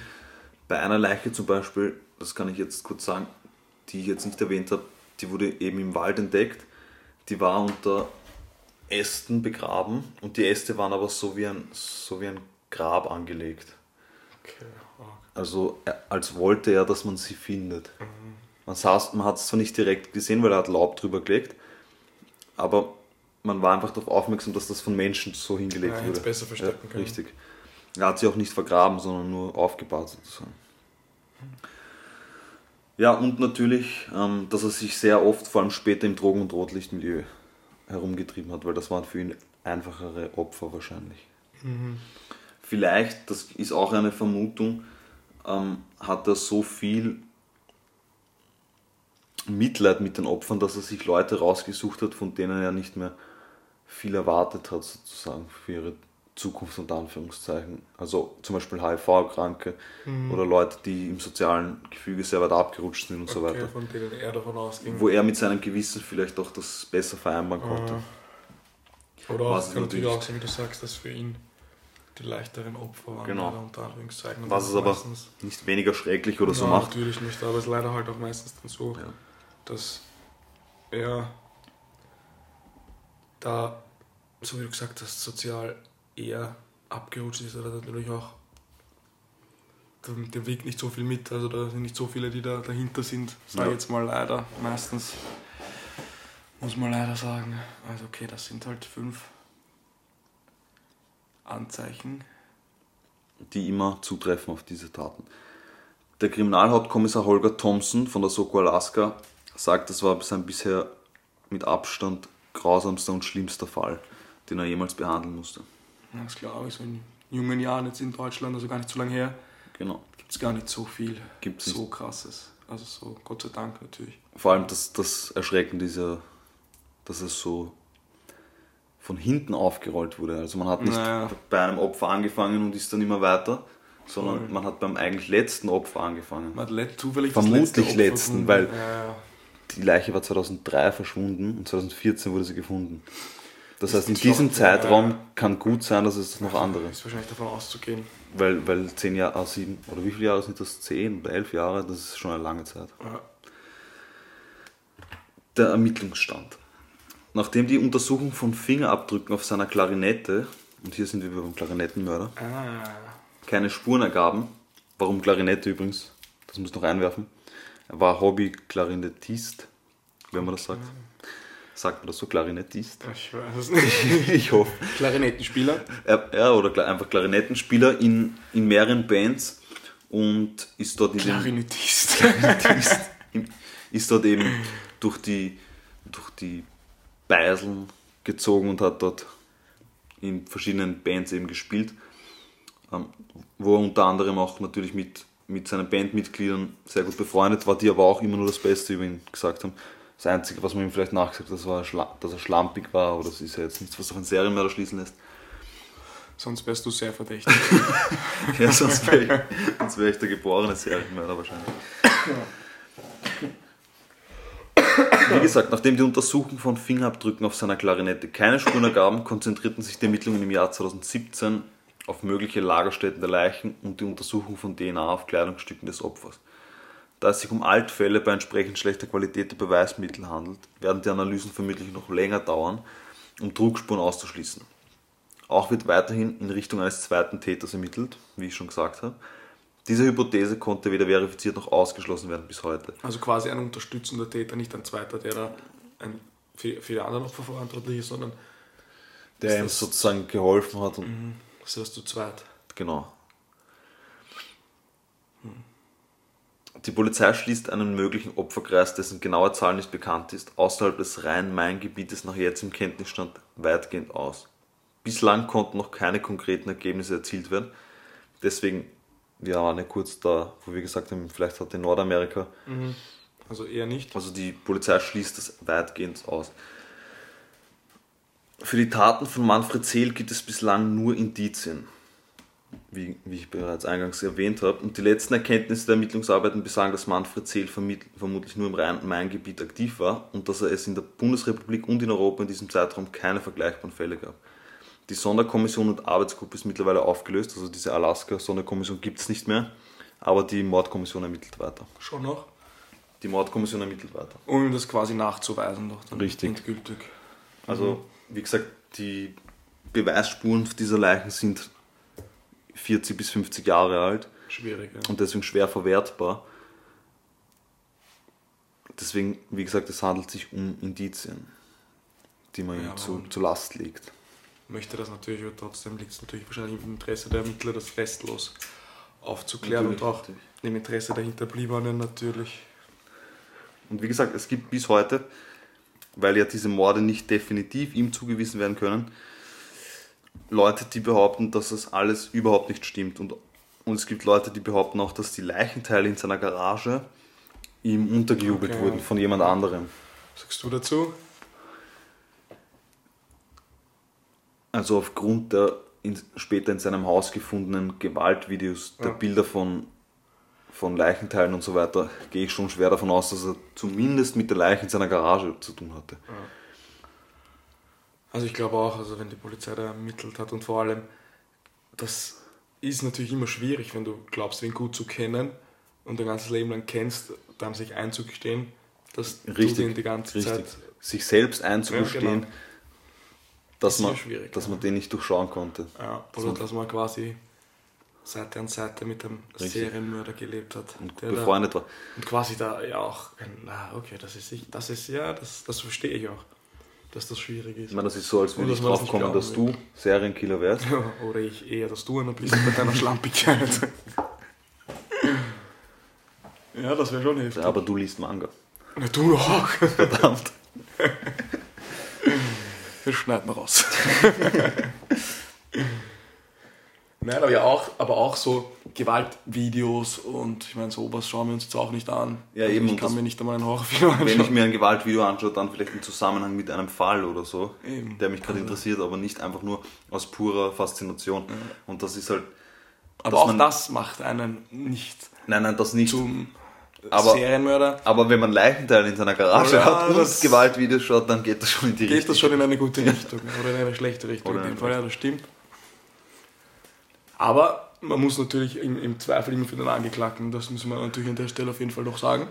Bei einer Leiche zum Beispiel, das kann ich jetzt kurz sagen, die ich jetzt nicht erwähnt habe, die wurde eben im Wald entdeckt. Die war unter Ästen begraben und die Äste waren aber so wie ein, so wie ein Grab angelegt. Okay. Also er- als wollte er, dass man sie findet. Man, saß, man hat es zwar nicht direkt gesehen, weil er hat Laub drüber gelegt, aber man war einfach darauf aufmerksam, dass das von Menschen so hingelegt Ja, wurde. besser verstecken ja, können. Richtig. Er hat sie auch nicht vergraben, sondern nur aufgebahrt sozusagen. Ja, und natürlich, ähm, dass er sich sehr oft, vor allem später im Drogen- und Rotlichtmilieu herumgetrieben hat, weil das waren für ihn einfachere Opfer wahrscheinlich. Vielleicht, das ist auch eine Vermutung, ähm, hat er so viel Mitleid mit den Opfern, dass er sich Leute rausgesucht hat, von denen er nicht mehr viel erwartet hat, sozusagen, für ihre Zukunft unter Anführungszeichen. Also zum Beispiel HIV-Kranke oder Leute, die im sozialen Gefüge sehr weit abgerutscht sind und so Okay, weiter. von denen er davon ausging. Wo er mit seinem Gewissen vielleicht auch das besser vereinbaren konnte. Oder auch, kann natürlich- auch sein, wie du sagst, dass für ihn die leichteren Opfer waren. Genau. Unter Anführungszeichen. Und Was es aber nicht weniger schrecklich oder so Ja, macht. Natürlich nicht, aber es ist leider halt auch meistens dann so, Ja. dass er da, so wie du gesagt hast, sozial eher abgerutscht ist oder natürlich auch den Weg nicht so viel mit. Also da sind nicht so viele, die da dahinter sind, sage Ja. jetzt mal leider. Meistens muss man leider sagen. Also okay, das sind halt fünf Anzeichen. die immer zutreffen auf diese Taten. Der Kriminalhauptkommissar Holger Thompson von der Soko Alaska sagt, das war sein bisher mit Abstand grausamster und schlimmster Fall, den er jemals behandeln musste. Das glaube ich, so in jungen Jahren jetzt in Deutschland, also gar nicht so lange her, Genau. gibt es gar nicht so viel Gibt's so nicht. krasses. Also so, Gott sei Dank natürlich. Vor allem das, das Erschreckende ist ja, dass es so von hinten aufgerollt wurde. Also man hat nicht Naja. bei einem Opfer angefangen und ist dann immer weiter, sondern Voll. man hat beim eigentlich letzten Opfer angefangen. Man hat let- zufällig Vermutlich letzte letzten, weil- Ja. Die Leiche war 2003 verschwunden und 2014 wurde sie gefunden. Das Das heißt, in ist diesem Zeitraum ja. kann gut sein, dass es noch andere Ist wahrscheinlich davon auszugehen. Weil, weil zehn Jahre, ah, sieben, oder wie viele Jahre sind das? Zehn oder elf Jahre? Das ist schon eine lange Zeit. Ja. Der Ermittlungsstand. Nachdem die Untersuchung von Fingerabdrücken auf seiner Klarinette, und hier sind wir beim Klarinettenmörder, Ah, keine Spuren ergaben, warum Klarinette übrigens, das muss ich noch einwerfen, er war Hobby-Klarinettist, wenn man das sagt. Sagt man das so, Klarinettist? ich weiß es nicht. Ich hoffe. Klarinettenspieler. Er, ja, oder einfach Klarinettenspieler in, in mehreren Bands und ist dort in Klarinettist. Klarinetist, ist dort eben durch die, durch die Beiseln gezogen und hat dort in verschiedenen Bands eben gespielt, ähm, wo er unter anderem auch natürlich mit, mit seinen Bandmitgliedern sehr gut befreundet war, die aber auch immer nur das Beste über ihn gesagt haben. Das Einzige, was man ihm vielleicht nachgesagt hat, das war, dass er schlampig war, aber das ist ja jetzt nichts, was auf einen Serienmörder schließen lässt. Sonst wärst du sehr verdächtig. Ja, sonst wäre ich, sonst wär ich der geborene Serienmörder wahrscheinlich. Wie gesagt, nachdem die Untersuchung von Fingerabdrücken auf seiner Klarinette keine Spuren ergaben, konzentrierten sich die Ermittlungen im Jahr 2017 auf mögliche Lagerstätten der Leichen und die Untersuchung von DNA auf Kleidungsstücken des Opfers. Da es sich um Altfälle bei entsprechend schlechter Qualität der Beweismittel handelt, werden die Analysen vermutlich noch länger dauern, um Trugspuren auszuschließen. Auch wird weiterhin in Richtung eines zweiten Täters ermittelt, wie ich schon gesagt habe. Diese Hypothese konnte weder verifiziert noch ausgeschlossen werden bis heute. Also quasi ein unterstützender Täter, nicht ein zweiter, der da ein, für, für die anderen Opfer verantwortlich ist, sondern Der ihm sozusagen geholfen hat und das heißt zu zweit. genau. Die Polizei schließt einen möglichen Opferkreis, dessen genaue Zahl nicht bekannt ist, außerhalb des Rhein-Main-Gebietes nach jetzigem Kenntnisstand weitgehend aus. bislang konnten noch keine konkreten Ergebnisse erzielt werden. Deswegen, wir waren ja kurz da, wo wir gesagt haben, vielleicht hat in Nordamerika, Also eher nicht. also die Polizei schließt das weitgehend aus. Für die Taten von Manfred Zehl gibt es bislang nur Indizien, wie, wie ich bereits eingangs erwähnt habe. Und die letzten Erkenntnisse der Ermittlungsarbeiten besagen, dass Manfred Zehl vermutlich nur im Rhein-Main-Gebiet aktiv war und dass er es in der Bundesrepublik und in Europa in diesem Zeitraum keine vergleichbaren Fälle gab. Die Sonderkommission und Arbeitsgruppe ist mittlerweile aufgelöst, also diese Alaska-Sonderkommission gibt es nicht mehr, aber die Mordkommission ermittelt weiter. Schon noch. Die Mordkommission ermittelt weiter. Um das quasi nachzuweisen, doch dann Richtig. endgültig. Also, wie gesagt, die Beweisspuren dieser Leichen sind 40 bis 50 Jahre alt Schwierig, ja. und deswegen schwer verwertbar. Deswegen, wie gesagt, es handelt sich um Indizien, die man Ja, ihm zu, zur Last legt. Möchte das natürlich, aber trotzdem liegt es natürlich wahrscheinlich im Interesse der Ermittler, das restlos aufzuklären Natürlich, und auch natürlich. im Interesse der Hinterbliebenen natürlich. Und wie gesagt, es gibt bis heute, weil ja diese Morde nicht definitiv ihm zugewiesen werden können, Leute, die behaupten, dass das alles überhaupt nicht stimmt. Und, und es gibt Leute, die behaupten auch, dass die Leichenteile in seiner Garage ihm untergejubelt Okay. wurden von jemand anderem. Was sagst du dazu? Also aufgrund der in, später in seinem Haus gefundenen Gewaltvideos, der Ja. Bilder von, von Leichenteilen und so weiter, gehe ich schon schwer davon aus, dass er zumindest mit der Leiche in seiner Garage zu tun hatte. Also ich glaube auch, also wenn die Polizei da ermittelt hat und vor allem, das ist natürlich immer schwierig, wenn du glaubst, wen gut zu kennen und dein ganzes Leben lang kennst, dann sich einzugestehen, dass du Richtig, den die ganze richtig. Zeit... Sich selbst einzugestehen, Ja, genau. Dass, ja man, schwierig, dass ja. man den nicht durchschauen konnte. Ja, Dass oder man- dass man quasi Seite an Seite mit einem Richtig. Serienmörder gelebt hat. Und der da- befreundet war. Und quasi da ja auch, na okay, das ist, ich- das ist ja, das, das verstehe ich auch, dass das schwierig ist. Ich meine, das ist so, als würde ich dass das drauf kommen, dass glauben du Serienkiller wärst. Oder ich eher, dass du einer bist mit deiner Schlampigkeit. ja, das wäre schon heftig. Aber du liest Manga. Na, du auch. Verdammt. Das schneiden wir raus. Nein, aber ja auch, aber auch so Gewaltvideos und ich meine, sowas schauen wir uns jetzt auch nicht an. Ja, Also eben, Ich kann mir nicht einmal einen Horrorfilm anschauen. Wenn ich mir ein Gewaltvideo anschaue, dann vielleicht im Zusammenhang mit einem Fall oder so, Eben. der mich gerade Also- interessiert, aber nicht einfach nur aus purer Faszination. Und das ist halt. aber auch man- das macht einen nicht Nein, nein, das nicht. zum Aber- Serienmörder. Aber wenn man Leichenteile in seiner Garage Ja, hat und das- Gewaltvideos schaut, dann geht das schon in die Geht Richtung. das schon in eine gute Richtung oder in eine schlechte Richtung? Oder in dem Fall, ja, das stimmt. Aber man muss natürlich im, im Zweifel immer für den Angeklagten, das müssen wir natürlich an der Stelle auf jeden Fall noch sagen.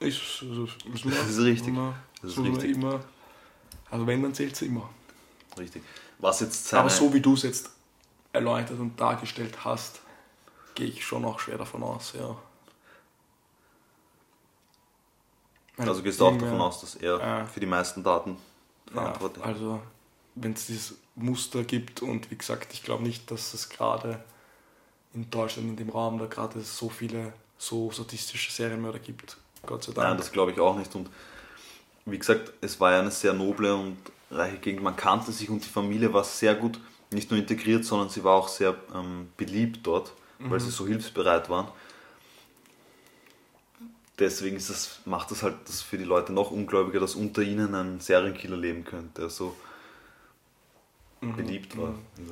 Ist, also, wir, Das ist richtig. Immer, Das ist richtig. Immer, also wenn, dann zählt es immer. Richtig. Was jetzt Aber so wie du es jetzt erläutert und dargestellt hast, gehe ich schon auch schwer davon aus, ja. Also gehst du auch davon aus, dass er Ja. für die meisten Daten Ja, verantwortlich ist. also wenn es dieses Muster gibt und wie gesagt, ich glaube nicht, dass es gerade in Deutschland, in dem Raum, da gerade so viele so sadistische Serienmörder gibt. Gott sei Dank. Nein, das glaube ich auch nicht. Und wie gesagt, es war ja eine sehr noble und reiche Gegend. Man kannte sich und die Familie war sehr gut, nicht nur integriert, sondern sie war auch sehr ähm, beliebt dort, weil sie so hilfsbereit waren. Deswegen ist das, macht das halt das für die Leute noch ungläubiger, dass unter ihnen ein Serienkiller leben könnte, der so beliebt war. Welt.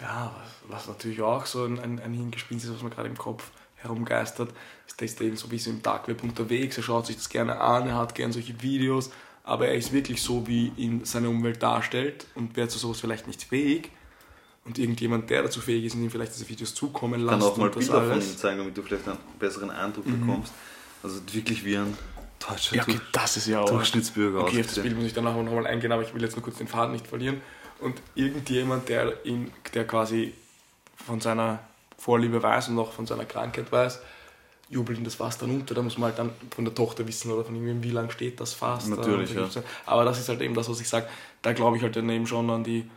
Ja, was, was natürlich auch so ein, ein, ein Hingespinst ist, was mir gerade im Kopf herumgeistert, ist, der ist eben so ein bisschen im Darkweb unterwegs, er schaut sich das gerne an, er hat gerne solche Videos, aber er ist wirklich so, wie ihn seine Umwelt darstellt und wäre zu sowas vielleicht nicht fähig. Und irgendjemand, der dazu fähig ist und ihm vielleicht diese Videos zukommen lässt kann auch mal Bilder von alles. Mhm. ihm zeigen, damit du vielleicht einen besseren Eindruck bekommst. Also wirklich wie ein deutscher Ja, okay, das ist ja auch. Durchschnittsbürger Okay, auf das. Bild muss ich dann nachher nochmal eingehen, aber ich will jetzt nur kurz den Faden nicht verlieren. Und irgendjemand, der, ihn, der quasi von seiner Vorliebe weiß und auch von seiner Krankheit weiß, jubelt ihm das Fass dann unter. Da muss man halt dann von der Tochter wissen oder von ihm, wie lange steht das Fass. da Natürlich, und ja. Aber das ist halt eben das, was ich sage. Da glaube ich halt dann eben schon an die,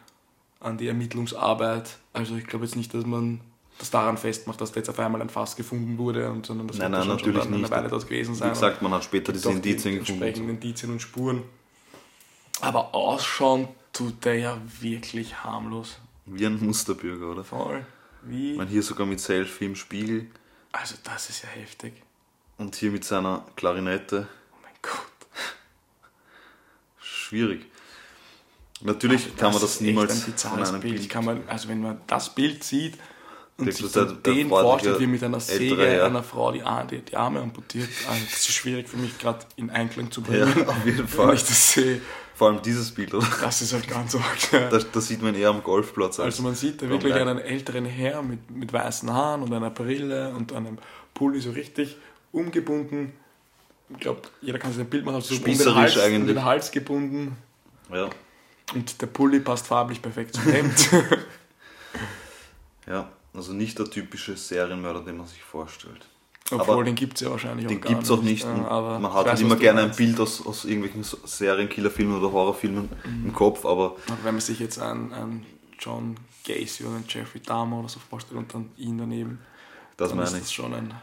an die Ermittlungsarbeit. Also ich glaube jetzt nicht, dass man das daran festmacht, dass da jetzt auf einmal ein Fass gefunden wurde, und, sondern das Nein, nein, schon natürlich schon eine. Weile dort gewesen sein. Wie gesagt, man hat später diese Indizien die gefunden. entsprechenden Indizien und Spuren. Aber ausschauen tut der ja wirklich harmlos. Wie ein Musterbürger, oder? Voll. Wie? Meine, hier sogar mit Selfie im Spiegel Also das ist ja heftig. und hier mit seiner Klarinette. Oh mein Gott. Schwierig. Natürlich Also kann man das niemals ein von einem Bild. Bild. Kann man, also wenn man das Bild sieht und sich dann der- den vorstellt, wie mit einer ältere Säge Herr. einer Frau die, die, die Arme amputiert, also das ist schwierig für mich gerade in Einklang zu Ja, bringen. auf jeden Wenn Fall. ich das sehe, Vor allem dieses Bild, oder? das ist halt ganz arg. ja. Da, da sieht man eher am Golfplatz. Als Also man sieht da wirklich einen älteren Herr mit, mit weißen Haaren und einer Brille und einem Pulli so richtig umgebunden. Ich glaube, jeder kann sich ein Bild machen, also so um den, Hals, um eigentlich. den Hals gebunden. Ja, Und der Pulli passt farblich perfekt zum Hemd. ja, also nicht der typische Serienmörder, den man sich vorstellt. Obwohl, Aber den gibt es ja wahrscheinlich Den auch gar gibt es auch nicht. Ja, und aber man hat weiß, halt immer gerne ein meinst. Bild aus, aus irgendwelchen Serienkillerfilmen oder Horrorfilmen Mhm. im Kopf, aber Aber wenn man sich jetzt einen, einen John Gacy oder einen Jeffrey Dahmer oder so vorstellt und dann ihn daneben, das dann meine ist ich. das schon ein...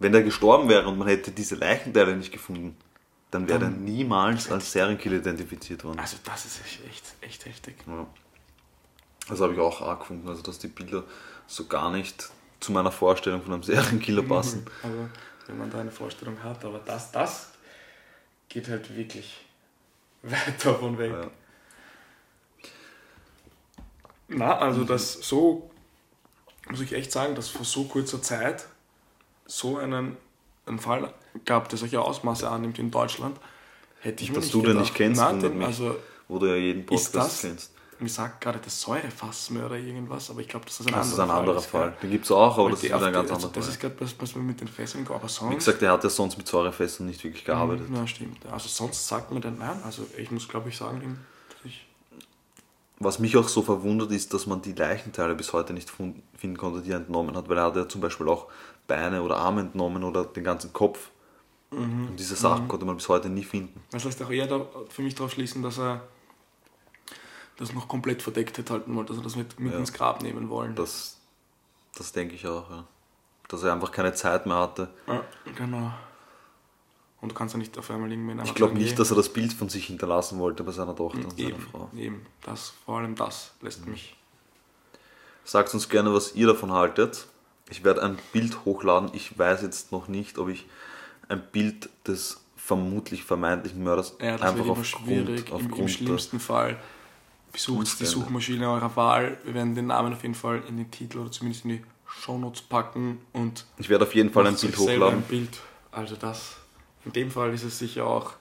Wenn der gestorben wäre und man hätte diese Leichenteile nicht gefunden, dann wäre der Dann- niemals als Serienkiller identifiziert worden. Also das ist echt, echt heftig. Ja. Das habe ich auch arg gefunden, also dass die Bilder so gar nicht zu meiner Vorstellung von einem Serienkiller passen. Also, wenn man da eine Vorstellung hat, aber das, das geht halt wirklich weit davon weg. Ja. Na, also das so, muss ich echt sagen, dass vor so kurzer Zeit so einen, einen Fall gab, der solche Ausmaße annimmt in Deutschland, hätte ich mir Dass nicht du den gedacht. nicht kennst, Nein, den, mich. also Wo du ja jeden Podcast das- kennst. Mir sagt gerade der Säurefassmörder irgendwas, aber ich glaube, das ist ein Das ist anderer ein anderer ist, Fall. gell? Den gibt es auch, aber das ist wieder ein ganz also anderer Das Fall. ist gerade was, was wir mit den Fesseln aber sonst... Wie gesagt, er hat ja sonst mit Säurefesten nicht wirklich gearbeitet. Ja, stimmt. Also sonst sagt man dann, nein, also ich muss glaube ich sagen, dass ich Was mich auch so verwundert ist, dass man die Leichenteile bis heute nicht finden konnte, die er entnommen hat, weil er hat ja zum Beispiel auch Beine oder Arme entnommen oder den ganzen Kopf. Mhm. Und diese Sachen konnte man bis heute nie finden. Das lässt auch eher für mich darauf schließen, dass er das noch komplett verdeckt hätte halten wollen, dass er das mit, mit Ja. ins Grab nehmen wollen. Das, das denke ich auch, ja. Dass er einfach keine Zeit mehr hatte. Ja, genau. Und du kannst ja nicht auf einmal irgendwie Ich glaube nicht, dass er das Bild von sich hinterlassen wollte bei seiner Tochter und seiner eben, Frau. eben, das, vor allem das lässt mich. Sagt uns gerne, was ihr davon haltet. Ich werde ein Bild hochladen. Ich weiß jetzt noch nicht, ob ich ein Bild des vermutlich vermeintlichen Mörders Ja, das einfach aufgrund, schwierig. Im, aufgrund Im der- schlimmsten Fall besucht die. Suchmaschine eurer Wahl. Wir werden den Namen auf jeden Fall in den Titel oder zumindest in die Shownotes packen und Ich werde auf jeden Fall ein Bild hochladen. Ein Bild. Also das. In dem Fall ist es sicher auch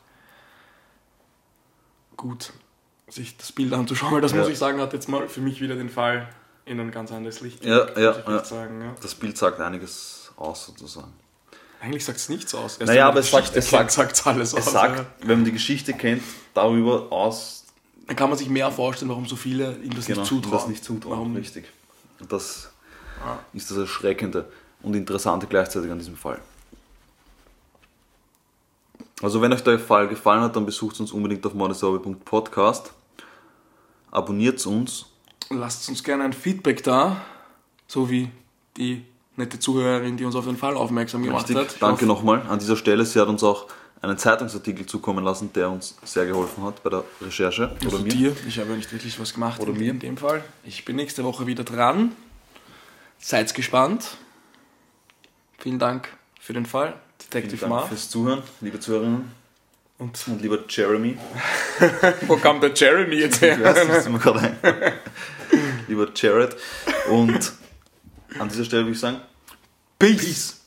gut, sich das Bild anzuschauen, weil das Ja. muss ich sagen, hat jetzt mal für mich wieder den Fall in ein ganz anderes Licht. Ja, ja, ja. sagen. Ja. Das Bild sagt einiges aus, sozusagen. Eigentlich sagt es nichts aus. Erst Naja, aber es sagt- es sagt- alles aus. Es sagt, wenn man die Geschichte kennt, darüber aus, Dann kann man sich mehr vorstellen, warum so viele ihm das genau, nicht zutrauen. das nicht zutrauen. Warum Richtig. Und das Ah. ist das Erschreckende und Interessante gleichzeitig an diesem Fall. Also wenn euch der Fall gefallen hat, dann besucht uns unbedingt auf monesorbe.podcast. Abonniert uns. Lasst uns gerne ein Feedback da, so wie die nette Zuhörerin, die uns auf den Fall aufmerksam gemacht Richtig. hat. Danke nochmal an dieser Stelle. Sie hat uns auch einen Zeitungsartikel zukommen lassen, der uns sehr geholfen hat bei der Recherche. Oder Also mir. dir, ich habe ja nicht wirklich was gemacht Oder in, mir. in dem Fall. Ich bin nächste Woche wieder dran. Seid gespannt. Vielen Dank für den Fall, Detective Vielen Dank Marv. fürs Zuhören, liebe Zuhörerinnen Und und lieber Jeremy. wo kam der Jeremy jetzt her? Ja, das ist mir gerade ein. lieber Jared. Und an dieser Stelle würde ich sagen, Peace. Peace.